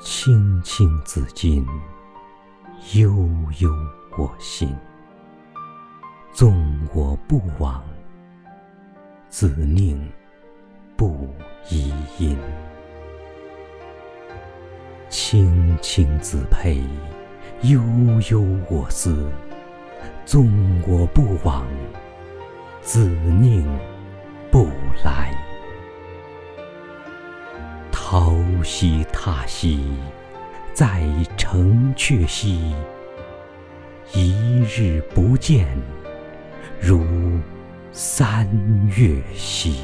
青青子衿，悠悠我心。纵我不往，子宁不依音？青青子佩，悠悠我思。纵我不往，子宁不来？朝兮踏兮，在城阙兮。一日不见，如三月兮。